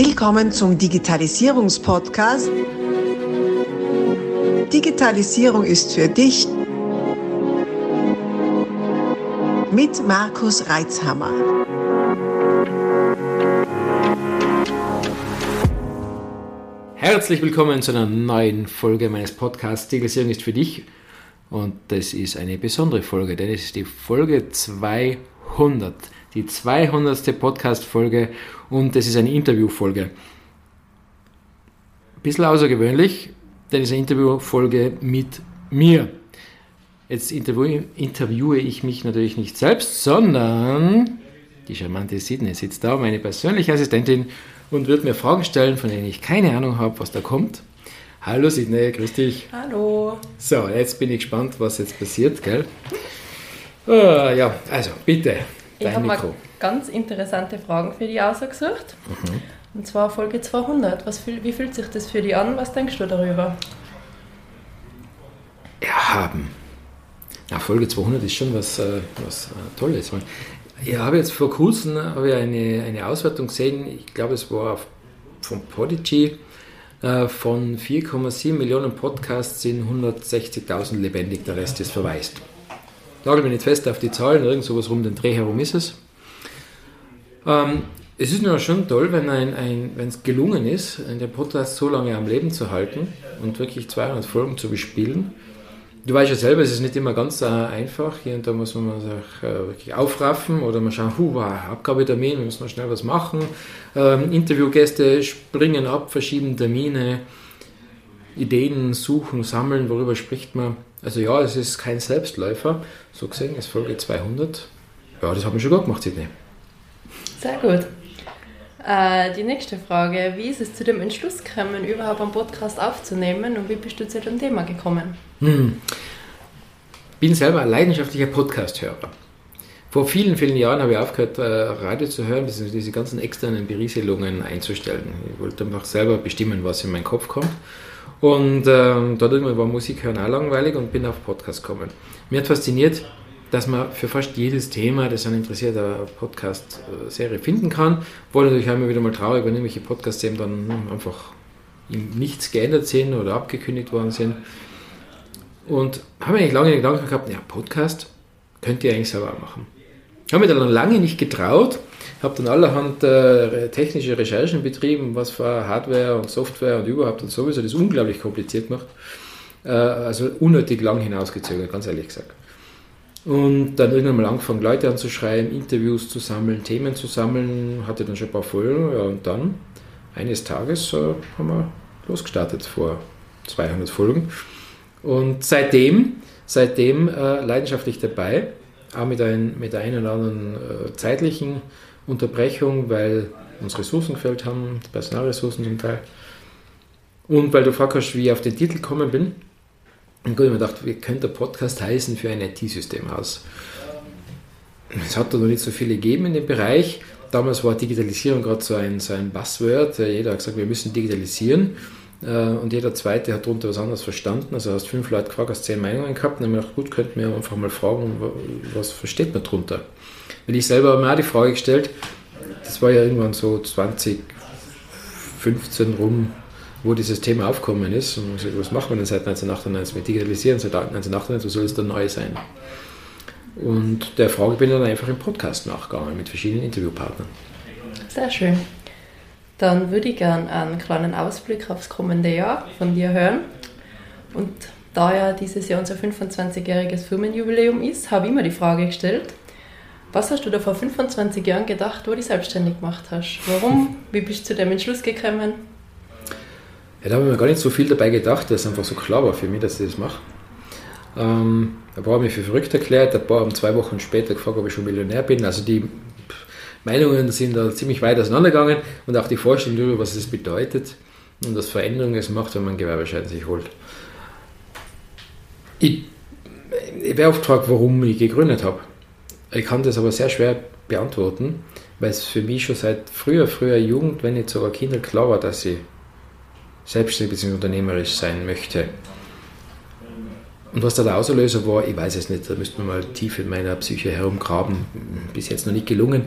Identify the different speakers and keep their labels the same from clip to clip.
Speaker 1: Willkommen zum Digitalisierungspodcast. Digitalisierung ist für dich mit Markus Reitzhammer.
Speaker 2: Herzlich willkommen zu einer neuen Folge meines Podcasts Digitalisierung ist für dich. Und das ist eine besondere Folge, denn es ist die Folge 200 die 200. Podcast-Folge und es ist eine Interviewfolge. Ein bisschen außergewöhnlich, denn es ist eine Interviewfolge mit mir. Jetzt interviewe ich mich natürlich nicht selbst, sondern die charmante Sidney sitzt da, meine persönliche Assistentin, und wird mir Fragen stellen, von denen ich keine Ahnung habe, was da kommt. Hallo Sidney, grüß dich.
Speaker 3: Hallo.
Speaker 2: So, jetzt bin ich gespannt, was jetzt passiert, gell? Uh, ja, also bitte,
Speaker 3: ich habe mal ganz interessante Fragen für dich ausgesucht. Mhm. Und zwar Folge 200. Was, wie fühlt sich das für dich an? Was denkst du darüber?
Speaker 2: Erhaben. Ja, Folge 200 ist schon was, äh, was äh, Tolles. Ich habe jetzt vor kurzem habe ich eine, eine Auswertung gesehen, ich glaube es war von Podigy, äh, von 4,7 Millionen Podcasts sind 160.000 lebendig, der Rest ist verwaist nagel mich nicht fest auf die Zahlen, irgend sowas rum den Dreh herum ist es. Ähm, es ist nur schon toll, wenn es gelungen ist, den Podcast so lange am Leben zu halten und wirklich 200 Folgen zu bespielen. Du weißt ja selber, es ist nicht immer ganz äh, einfach. Hier und da muss man sich äh, wirklich aufraffen oder mal schauen, huh, Abgabetermin, wir müssen schnell was machen. Ähm, Interviewgäste springen ab, verschieben Termine, Ideen suchen, sammeln, worüber spricht man. Also ja, es ist kein Selbstläufer. So gesehen ist Folge 200. Ja, das haben wir schon gut gemacht, Sidney.
Speaker 3: Sehr gut. Äh, die nächste Frage. Wie ist es zu dem Entschluss gekommen, überhaupt einen Podcast aufzunehmen und wie bist du zu dem Thema gekommen? Hm.
Speaker 2: bin selber ein leidenschaftlicher Podcast-Hörer. Vor vielen, vielen Jahren habe ich aufgehört, äh, Radio zu hören, bzw. diese ganzen externen Berieselungen einzustellen. Ich wollte einfach selber bestimmen, was in meinen Kopf kommt. Und ähm, dort war Musik hören auch langweilig und bin auf Podcast gekommen. Mir hat fasziniert, dass man für fast jedes Thema, das einen interessiert, eine Podcast-Serie finden kann. War natürlich auch immer wieder mal traurig, wenn irgendwelche Podcasts eben dann einfach nichts geändert sind oder abgekündigt worden sind. Und habe eigentlich lange den Gedanken gehabt, ja, Podcast könnte ich eigentlich selber machen. Habe mir dann lange nicht getraut, habe dann allerhand äh, technische Recherchen betrieben, was für Hardware und Software und überhaupt und sowieso das unglaublich kompliziert macht. Äh, also unnötig lang hinausgezögert, ganz ehrlich gesagt. Und dann irgendwann mal angefangen, Leute anzuschreiben, Interviews zu sammeln, Themen zu sammeln, hatte dann schon ein paar Folgen. Ja, und dann, eines Tages, äh, haben wir losgestartet vor 200 Folgen. Und seitdem, seitdem äh, leidenschaftlich dabei, auch mit, ein, mit der einen oder anderen äh, zeitlichen Unterbrechung, weil uns Ressourcen gefällt haben, Personalressourcen zum Teil. Und weil du fragst, wie ich auf den Titel gekommen bin. Und gut, ich mir gedacht, wie könnte der Podcast heißen für ein IT-Systemhaus? Es hat da noch nicht so viele gegeben in dem Bereich. Damals war Digitalisierung gerade so ein, so ein Buzzword. Jeder hat gesagt, wir müssen digitalisieren. Äh, und jeder Zweite hat darunter was anderes verstanden. Also hast fünf Leute gefragt, hast zehn Meinungen gehabt. Dann habe ich gedacht, gut, könnten wir einfach mal fragen, was versteht man darunter? Weil ich selber habe mir auch die Frage gestellt, das war ja irgendwann so 2015 rum, wo dieses Thema aufgekommen ist. Und gesagt, was machen wir denn seit 1998 mit Digitalisieren? Seit 1998, was soll es dann neu sein? Und der Frage bin ich dann einfach im Podcast nachgegangen mit verschiedenen Interviewpartnern.
Speaker 3: Sehr schön. Dann würde ich gerne einen kleinen Ausblick aufs kommende Jahr von dir hören. Und da ja dieses Jahr unser 25-jähriges Firmenjubiläum ist, habe ich mir die Frage gestellt, was hast du da vor 25 Jahren gedacht, wo du dich selbstständig gemacht hast? Warum? Wie bist du zu dem Entschluss gekommen?
Speaker 2: Ja, da habe ich mir gar nicht so viel dabei gedacht, dass es einfach so klar war für mich, dass ich das mache. Ähm, ein paar haben mich für verrückt erklärt, ein paar haben zwei Wochen später gefragt, ob ich schon Millionär bin. Also die Meinungen sind da ziemlich weit auseinandergegangen und auch die Vorstellung darüber, was das bedeutet und was Veränderungen es macht, wenn man einen Gewerbeschein sich holt. Ich, ich werde oft gefragt, warum ich gegründet habe. Ich kann das aber sehr schwer beantworten, weil es für mich schon seit früher, früher Jugend, wenn nicht sogar Kinder, klar war, dass ich selbstständig bzw. unternehmerisch sein möchte. Und was da der Auslöser war, ich weiß es nicht, da müsste man mal tief in meiner Psyche herumgraben, bis jetzt noch nicht gelungen.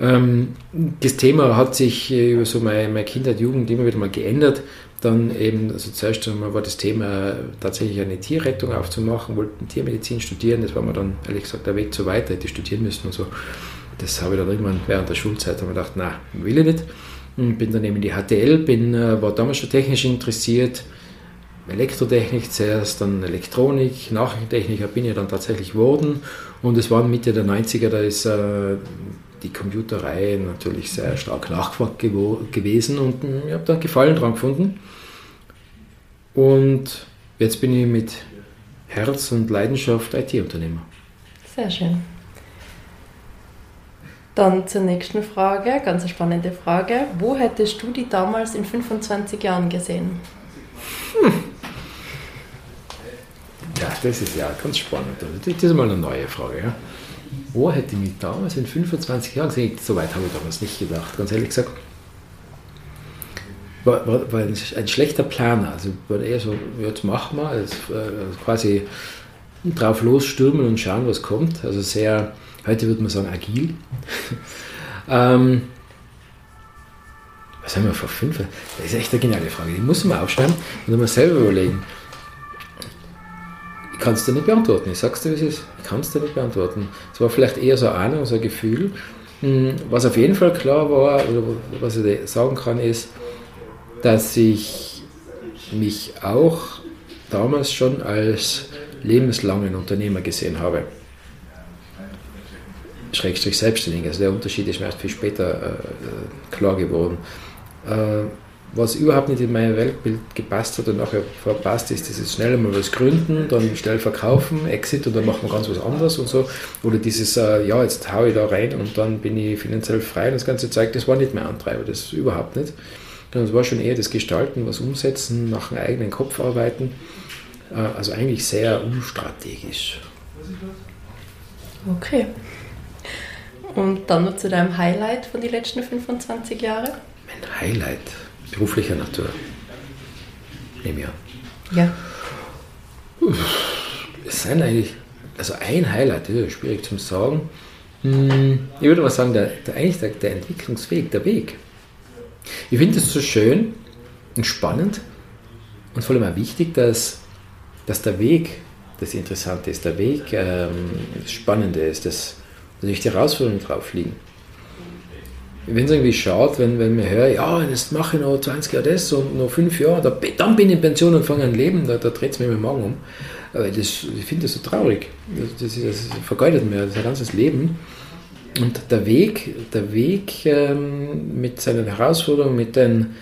Speaker 2: Ähm, das Thema hat sich über so meine, meine Kindheit, Jugend immer wieder mal geändert. Dann eben, also zuerst einmal war das Thema tatsächlich eine Tierrettung aufzumachen, wollten Tiermedizin studieren, das war mir dann ehrlich gesagt der Weg zu weit, hätte ich studieren müssen und so. Das habe ich dann irgendwann während der Schulzeit habe gedacht, nein, will ich nicht. Und bin dann eben in die HTL, bin, äh, war damals schon technisch interessiert, Elektrotechnik zuerst, dann Elektronik, Nachrichtentechniker bin ich dann tatsächlich geworden und es waren Mitte der 90er, da ist äh, die Computerei natürlich sehr stark nachgefragt gewesen und hm, ich habe da Gefallen dran gefunden. Und jetzt bin ich mit Herz und Leidenschaft IT-Unternehmer.
Speaker 3: Sehr schön. Dann zur nächsten Frage, ganz eine spannende Frage. Wo hättest du die damals in 25 Jahren gesehen? Hm.
Speaker 2: Ja, das ist ja ganz spannend. Das ist mal eine neue Frage. Ja. Wo hätte ich mich damals in 25 Jahren gesehen? So weit habe ich damals nicht gedacht, ganz ehrlich gesagt. War, war, war ein, schlechter Planer. Also war eher so, jetzt machen wir, also, quasi drauf losstürmen und schauen, was kommt. Also sehr, heute würde man sagen, agil. ähm, was haben wir vor fünf? Das ist echt eine geniale Frage. Die muss man aufschreiben und dann mal selber überlegen. Ich kann es dir nicht beantworten. Ich sag's dir, wie es ist. Ich kann es dir nicht beantworten. Es war vielleicht eher so eine Ahnung, so ein Gefühl. Hm, was auf jeden Fall klar war, oder was ich sagen kann, ist, dass ich mich auch damals schon als lebenslangen Unternehmer gesehen habe. Schrägstrich selbstständig. Also der Unterschied ist mir erst viel später äh, äh klar geworden. Äh, was überhaupt nicht in mein Weltbild gepasst hat und nachher verpasst ist, dieses schnell mal was gründen, dann schnell verkaufen, Exit und dann machen wir ganz was anderes und so. Oder dieses, äh, ja, jetzt haue ich da rein und dann bin ich finanziell frei. Das ganze Zeug, das war nicht mehr Antreiber, das überhaupt nicht. Das war schon eher das Gestalten, was umsetzen, nach einem eigenen Kopf arbeiten. Äh, also eigentlich sehr unstrategisch.
Speaker 3: Okay. Und dann noch zu deinem Highlight von den letzten 25 Jahren?
Speaker 2: Mein Highlight? Beruflicher Natur. Nehme an.
Speaker 3: Ja.
Speaker 2: Es sind eigentlich, also ein Highlight, das ist schwierig zu sagen. Hm, ich würde mal sagen, der, der eigentlich der, der Entwicklungsweg, der Weg. Ich finde es so schön und spannend und vor allem auch wichtig, dass, dass der Weg das Interessante ist, der Weg ähm, das Spannende ist, dass natürlich die Herausforderungen drauf liegen wenn es irgendwie schaut, wenn, wenn man hört, ja, jetzt mache ich noch 20 Jahre das und noch 5 Jahre, da, dann bin ich in Pension und fange an leben, da, da dreht es mir den Magen um. Aber das, ich finde das so traurig. Das, das, das vergeudet mir das ganzes Leben. Und der Weg, der Weg ähm, mit seinen Herausforderungen, mit den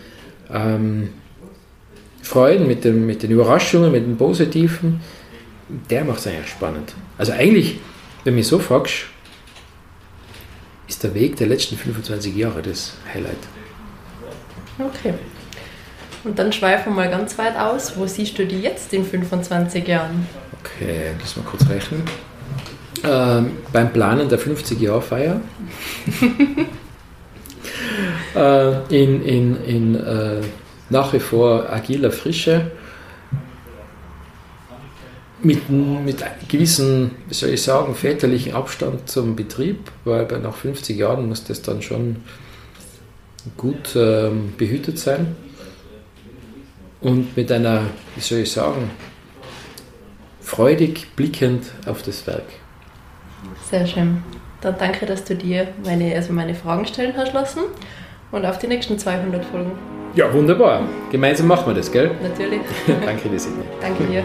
Speaker 2: ähm, Freuden, mit, dem, mit den Überraschungen, mit den Positiven, der macht es eigentlich spannend. Also eigentlich, wenn du mich so fragst, ist der Weg der letzten 25 Jahre das Highlight.
Speaker 3: Okay. Und dann schweifen wir mal ganz weit aus. Wo siehst du die jetzt in 25 Jahren?
Speaker 2: Okay, lass mal kurz rechnen. Ähm, beim Planen der 50-Jahr-Feier äh, in, in, in äh, nach wie vor agiler Frische mit, mit gewissen, wie soll ich sagen, väterlichen Abstand zum Betrieb, weil nach 50 Jahren muss das dann schon gut ähm, behütet sein. Und mit einer, wie soll ich sagen, freudig blickend auf das Werk.
Speaker 3: Sehr schön. Dann danke, dass du dir meine, also meine Fragen stellen hast lassen und auf die nächsten 200 Folgen.
Speaker 2: Ja, wunderbar. Gemeinsam machen wir das, gell?
Speaker 3: Natürlich.
Speaker 2: danke dir, Sidney.
Speaker 3: Danke dir.